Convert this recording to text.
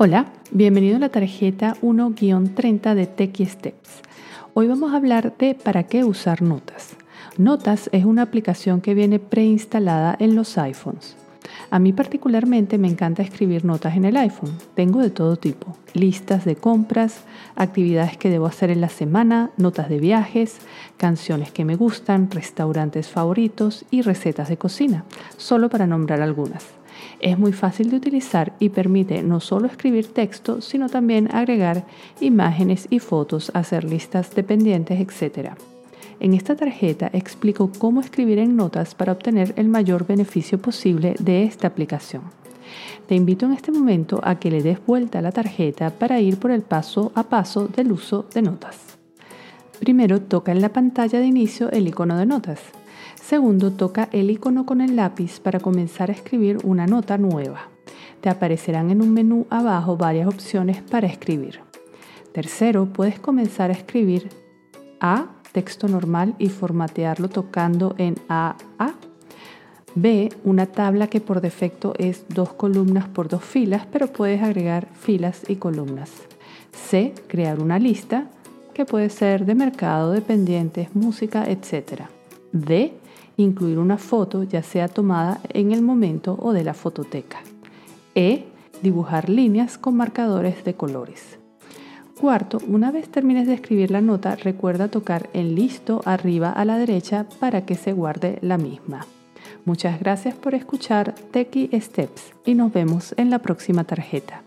Hola, bienvenido a la tarjeta 1-30 de Techie Steps. Hoy vamos a hablar de para qué usar Notas. Notas es una aplicación que viene preinstalada en los iPhones. A mí particularmente me encanta escribir notas en el iPhone. Tengo de todo tipo. Listas de compras, actividades que debo hacer en la semana, notas de viajes, canciones que me gustan, restaurantes favoritos y recetas de cocina, solo para nombrar algunas. Es muy fácil de utilizar y permite no solo escribir texto, sino también agregar imágenes y fotos, hacer listas de pendientes, etc. En esta tarjeta explico cómo escribir en notas para obtener el mayor beneficio posible de esta aplicación. Te invito en este momento a que le des vuelta a la tarjeta para ir por el paso a paso del uso de notas. Primero toca en la pantalla de inicio el icono de notas. Segundo, toca el icono con el lápiz para comenzar a escribir una nota nueva. Te aparecerán en un menú abajo varias opciones para escribir. Tercero, puedes comenzar a escribir A, texto normal y formatearlo tocando en A, A. B, una tabla que por defecto es dos columnas por dos filas, pero puedes agregar filas y columnas. C, crear una lista que puede ser de mercado, de pendientes, música, etc. D, incluir una foto ya sea tomada en el momento o de la fototeca. E. Dibujar líneas con marcadores de colores. Cuarto, una vez termines de escribir la nota, recuerda tocar en listo arriba a la derecha para que se guarde la misma. Muchas gracias por escuchar Techie Steps y nos vemos en la próxima tarjeta.